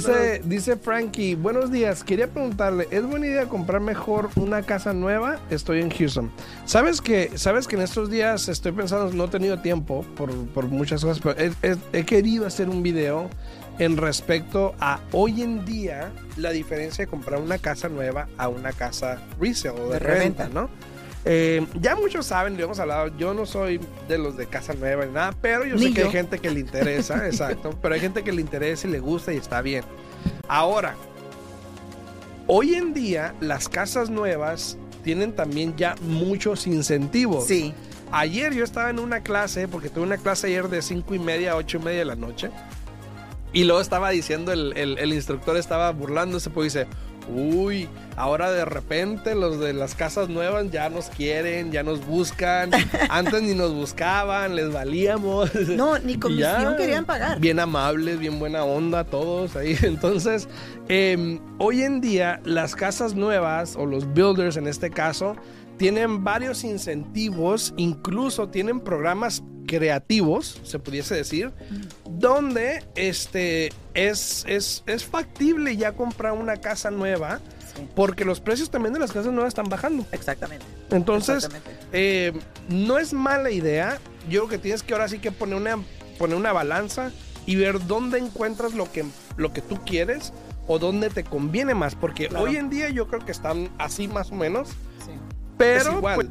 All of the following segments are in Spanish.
Dice, dice Frankie, buenos días, quería preguntarle, ¿es buena idea comprar mejor una casa nueva? Estoy en Houston. ¿Sabes que, sabes que en estos días estoy pensando, no he tenido tiempo por, por muchas cosas, pero he, he- he querido hacer un video en respecto a hoy en día la diferencia de comprar una casa nueva a una casa resale o de, De reventa. ¿no? Eh, ya muchos saben, lo hemos hablado, yo no soy de los de casa nueva ni nada, pero yo sé que hay gente que le interesa, exacto, pero hay gente que le interesa y le gusta y está bien. Ahora, hoy en día las casas nuevas tienen también ya muchos incentivos. Sí. Ayer yo estaba en una clase, porque tuve una clase ayer de 5 y media a 8 y media de la noche. Y luego estaba diciendo, el, el- el instructor estaba burlándose, pues dice, uy, ahora de repente los de las casas nuevas ya nos quieren, ya nos buscan. Antes ni nos buscaban, les valíamos. No, ni comisión querían pagar. Bien amables, bien buena onda todos ahí. Entonces, eh, hoy en día las casas nuevas o los builders en este caso tienen varios incentivos, incluso tienen programas creativos, se pudiese decir, donde este es, es, es factible ya comprar una casa nueva Sí, porque los precios también de las casas nuevas están bajando. exactamente. Entonces, Exactamente. eh, no es mala idea. Yo creo que tienes que ahora sí que poner una, poner una balanza y ver dónde encuentras lo que, lo que tú quieres o dónde te conviene más. Porque Claro. hoy en día yo creo que están así más o menos. Sí. Pero igual. pues,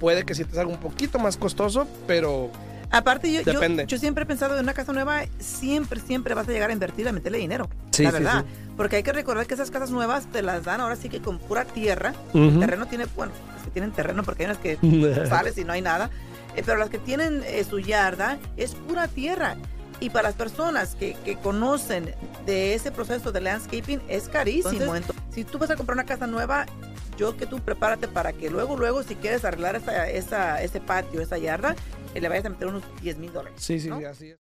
puede que sí te salga un poquito más costoso, pero Aparte, yo, yo, siempre he pensado en una casa nueva, siempre, siempre vas a llegar a invertir, a meterle dinero. Sí, la sí, verdad. Porque hay que recordar que esas casas nuevas te las dan ahora sí que con pura tierra. El terreno tiene, bueno, las que tienen terreno porque hay unas que sales y no hay nada. Eh, pero las que tienen eh, su yarda es pura tierra. Y para las personas que, que conocen de ese proceso de landscaping es carísimo. Entonces, si tú vas a comprar una casa nueva, yo que tú prepárate para que luego, luego, si quieres arreglar esa, esa, ese patio, esa yarda, le vayas a meter unos 10 mil dólares. sí, sí, ¿no? sí, así es.